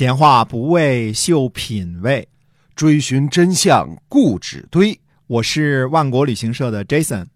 闲话不为秀品味，追寻真相固执堆。我是万国旅行社的 Jason，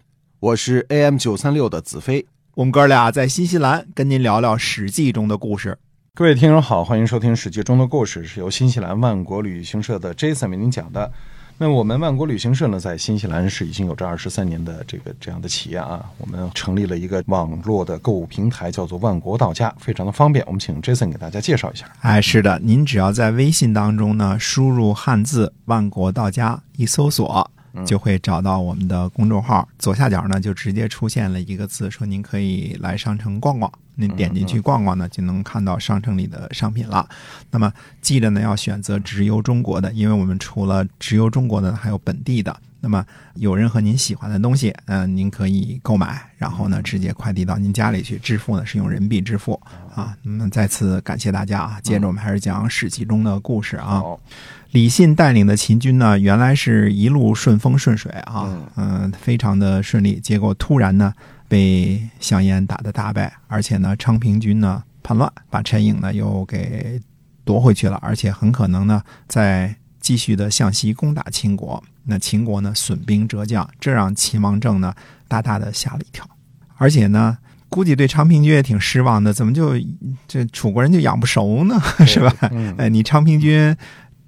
我是 AM 九三六的子飞。我们哥俩在新西兰跟您聊聊《史记》中的故事。各位听众好，欢迎收听《史记》中的故事，是由新西兰万国旅行社的 Jason 为您讲的。那我们万国旅行社呢，在新西兰是已经有这二十三年的这个这样的企业啊。我们成立了一个网络的购物平台，叫做万国到家，非常的方便。我们请 Jason 给大家介绍一下。哎，是的，您只要在微信当中呢，输入汉字“万国到家”，一搜索就会找到我们的公众号。左下角呢，就直接出现了一个字，说您可以来商城逛逛。您点进去逛逛呢，就能看到商城里的商品了。那么记得呢，要选择直邮中国的，因为我们除了直邮中国的，还有本地的。那么有任何您喜欢的东西，嗯，您可以购买，然后呢，直接快递到您家里去。支付呢是用人民币支付啊。那么再次感谢大家啊！接着我们还是讲史记中的故事啊。李信带领的秦军呢，原来是一路顺风顺水啊，嗯，非常的顺利。结果突然呢。被项燕打得大败，而且呢，昌平军呢叛乱，把陈颖呢又给夺回去了，而且很可能呢在继续的向西攻打秦国。那秦国呢损兵折将，这让秦王政呢大大的吓了一跳，而且呢估计对昌平君也挺失望的，怎么就这楚国人就养不熟呢？是吧？哎，你昌平君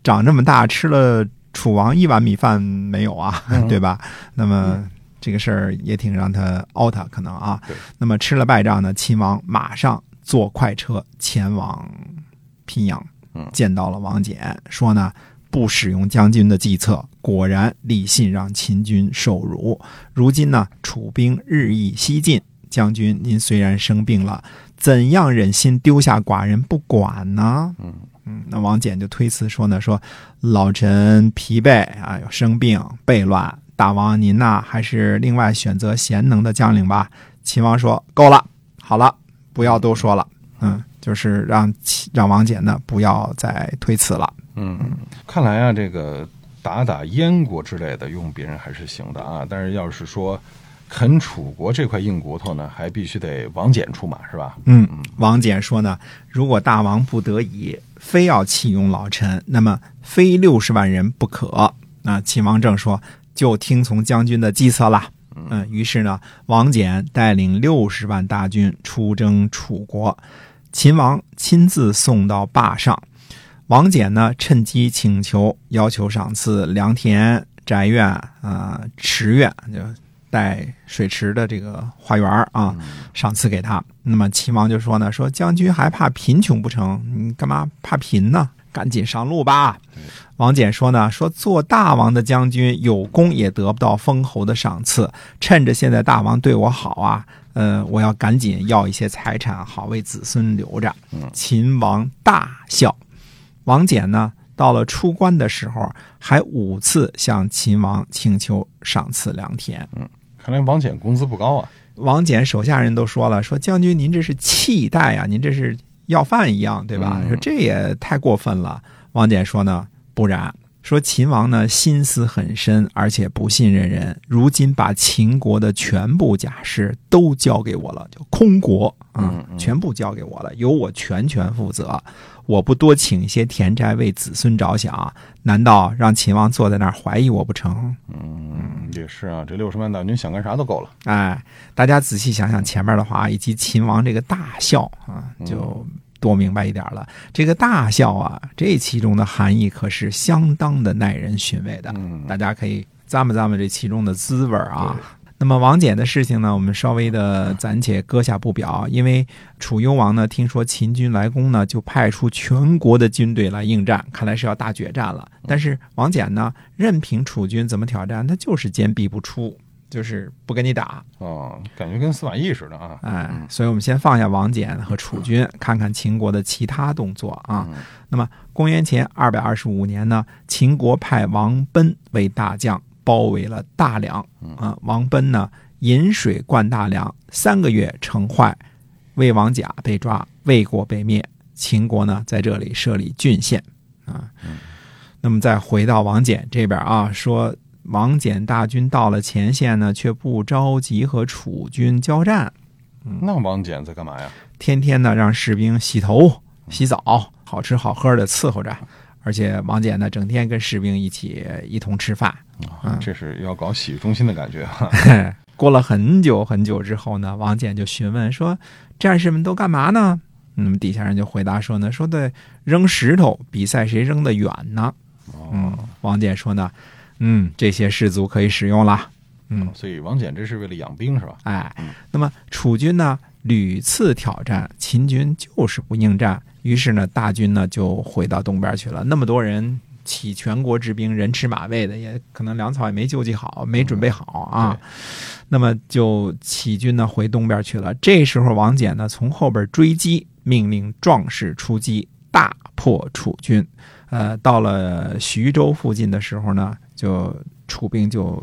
长这么大，吃了楚王一碗米饭没有啊？对吧？那么。这个事儿也挺让他 out，可能啊。那么吃了败仗呢，秦王马上坐快车前往平阳，见到了王翦，说呢不使用将军的计策，果然李信让秦军受辱。如今呢楚兵日益西进，将军您虽然生病了，怎样忍心丢下寡人不管呢？嗯嗯，那王翦就推辞说呢，说老臣疲惫啊，有生病悖乱。大王，您呐，还是另外选择贤能的将领吧。秦王说：“够了，好了，不要多说了。”嗯，就是让让王翦呢不要再推辞了。嗯，看来啊，这个打打燕国之类的用别人还是行的啊，但是要是说啃楚国这块硬骨头呢，还必须得王翦出马，是吧？嗯，王翦说呢，如果大王不得已非要启用老臣，那么非六十万人不可。那秦王政说。就听从将军的计策了。嗯，于是呢，王翦带领六十万大军出征楚国，秦王亲自送到坝上。王翦呢，趁机请求要求赏赐良田、宅院啊、池院，就带水池的这个花园啊，赏赐给他。那么秦王就说呢，说将军还怕贫穷不成？你干嘛怕贫呢？赶紧上路吧。王翦说呢，说做大王的将军有功也得不到封侯的赏赐，趁着现在大王对我好啊，呃，我要赶紧要一些财产，好为子孙留着。秦王大笑。王翦呢，到了出关的时候，还五次向秦王请求赏赐良田。嗯，看来王翦工资不高啊。王翦手下人都说了，说将军您这是气待啊，您这是。要饭一样，对吧？说这也太过分了。王翦说呢，不然。说秦王呢心思很深，而且不信任人。如今把秦国的全部家事都交给我了，就空国啊，全部交给我了，由我全权负责。我不多请一些田宅为子孙着想，难道让秦王坐在那儿怀疑我不成？嗯，也是啊，这六十万大军想干啥都够了。哎，大家仔细想想前面的话，以及秦王这个大笑啊，就。多明白一点了，这个大笑啊，这其中的含义可是相当的耐人寻味的。大家可以咂摸咂摸这其中的滋味啊。那么王翦的事情呢，我们稍微的暂且搁下不表，因为楚幽王呢，听说秦军来攻呢，就派出全国的军队来应战，看来是要大决战了。但是王翦呢，任凭楚军怎么挑战，他就是坚壁不出。就是不跟你打哦，感觉跟司马懿似的啊！哎，所以我们先放下王翦和楚军，看看秦国的其他动作啊。那么，公元前二百二十五年呢，秦国派王贲为大将，包围了大梁啊。王贲呢，引水灌大梁，三个月城坏，魏王甲被抓，魏国被灭。秦国呢，在这里设立郡县啊。那么，再回到王翦这边啊，说。王翦大军到了前线呢，却不着急和楚军交战。那王翦在干嘛呀？天天呢让士兵洗头洗澡，好吃好喝的伺候着。而且王翦呢，整天跟士兵一起一同吃饭。啊，这是要搞洗浴中心的感觉哈。过了很久很久之后呢，王翦就询问说：“战士们都干嘛呢？”那么底下人就回答说呢：“说的扔石头比赛，谁扔得远呢？”嗯，王翦说呢：“嗯，这些士卒可以使用了。”嗯，所以王翦这是为了养兵是吧？哎，那么楚军呢屡次挑战秦军，就是不应战。于是呢，大军呢就回到东边去了。那么多人起全国之兵，人吃马喂的，也可能粮草也没救济好，没准备好啊。那么就起军呢回东边去了。这时候王翦呢从后边追击，命令壮士出击，大破楚军。呃，到了徐州附近的时候呢，就楚兵就。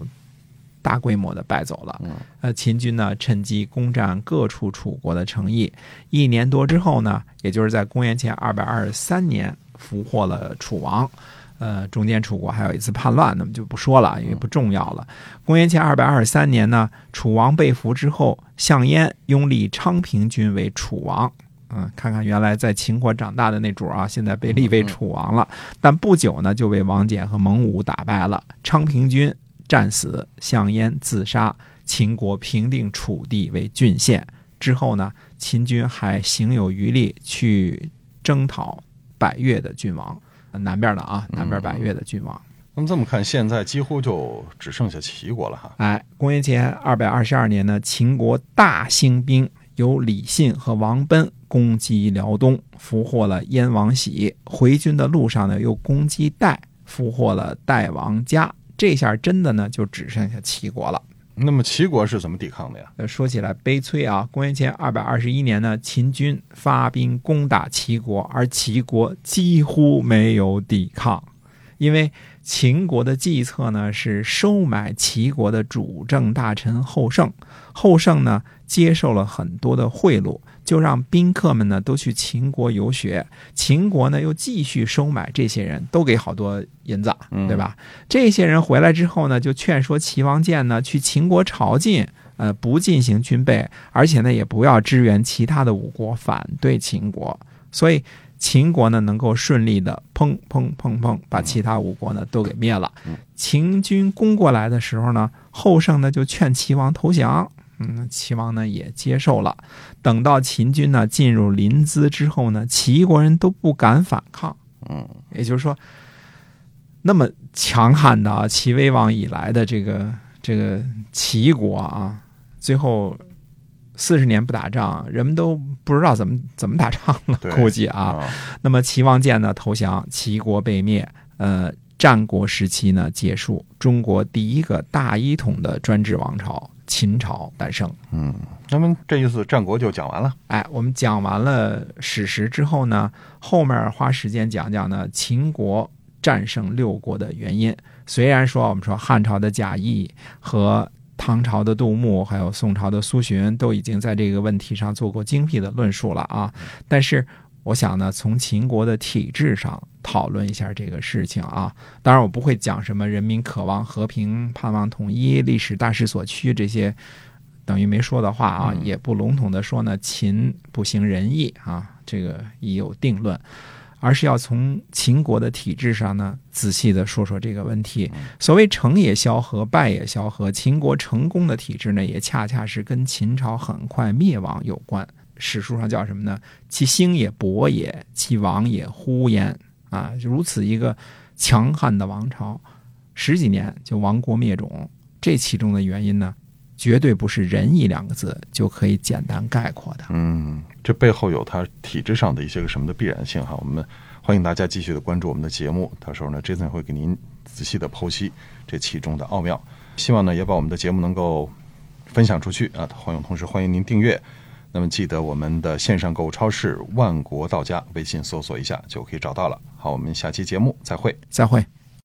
大规模的败走了，呃，秦军呢趁机攻占各处楚国的城邑，一年多之后呢，也就是在公元前二百二十三年，俘获了楚王，呃，中间楚国还有一次叛乱，那么就不说了，因为不重要了。公元前二百二十三年呢，楚王被俘之后，项燕拥立昌平君为楚王，嗯，看看原来在秦国长大的那主啊，现在被立为楚王了，但不久呢，就被王翦和蒙武打败了，昌平君。战死，项燕自杀，秦国平定楚地为郡县。之后呢，秦军还行有余力去征讨百越的郡王，南边的啊，南边百越的郡王。那么这么看，现在几乎就只剩下齐国了哈。哎，公元前二百二十二年呢，秦国大兴兵，由李信和王贲攻击辽东，俘获了燕王喜。回军的路上呢，又攻击代，俘获了代王嘉。这下真的呢，就只剩下齐国了。那么齐国是怎么抵抗的呀？说起来悲催啊！公元前二百二十一年呢，秦军发兵攻打齐国，而齐国几乎没有抵抗，因为秦国的计策呢是收买齐国的主政大臣后胜，后胜呢接受了很多的贿赂。就让宾客们呢都去秦国游学，秦国呢又继续收买这些人，都给好多银子，对吧？这些人回来之后呢，就劝说齐王建呢去秦国朝觐，呃，不进行军备，而且呢也不要支援其他的五国反对秦国，所以秦国呢能够顺利的砰砰砰砰把其他五国呢都给灭了。秦军攻过来的时候呢，后胜呢就劝齐王投降。嗯，齐王呢也接受了。等到秦军呢进入临淄之后呢，齐国人都不敢反抗。嗯，也就是说，那么强悍的啊，齐威王以来的这个这个齐国啊，最后四十年不打仗，人们都不知道怎么怎么打仗了。估计啊，那么齐王建呢投降，齐国被灭。呃，战国时期呢结束，中国第一个大一统的专制王朝。秦朝诞生，嗯，那么这一次战国就讲完了。哎，我们讲完了史实之后呢，后面花时间讲讲呢秦国战胜六国的原因。虽然说我们说汉朝的贾谊和唐朝的杜牧，还有宋朝的苏洵都已经在这个问题上做过精辟的论述了啊，但是。我想呢，从秦国的体制上讨论一下这个事情啊。当然，我不会讲什么人民渴望和平、盼望统一、历史大势所趋这些等于没说的话啊。也不笼统的说呢，秦不行仁义啊，这个已有定论。而是要从秦国的体制上呢，仔细的说说这个问题。所谓成也萧何，败也萧何。秦国成功的体制呢，也恰恰是跟秦朝很快灭亡有关。史书上叫什么呢？其兴也勃也，其亡也忽焉。啊，如此一个强悍的王朝，十几年就亡国灭种，这其中的原因呢，绝对不是仁义两个字就可以简单概括的。嗯，这背后有它体制上的一些个什么的必然性哈。我们欢迎大家继续的关注我们的节目，到时候呢，Jason 会给您仔细的剖析这其中的奥妙。希望呢，也把我们的节目能够分享出去啊。欢迎，同时欢迎您订阅。那么记得我们的线上购物超市万国到家，微信搜索一下就可以找到了。好，我们下期节目再会，再会。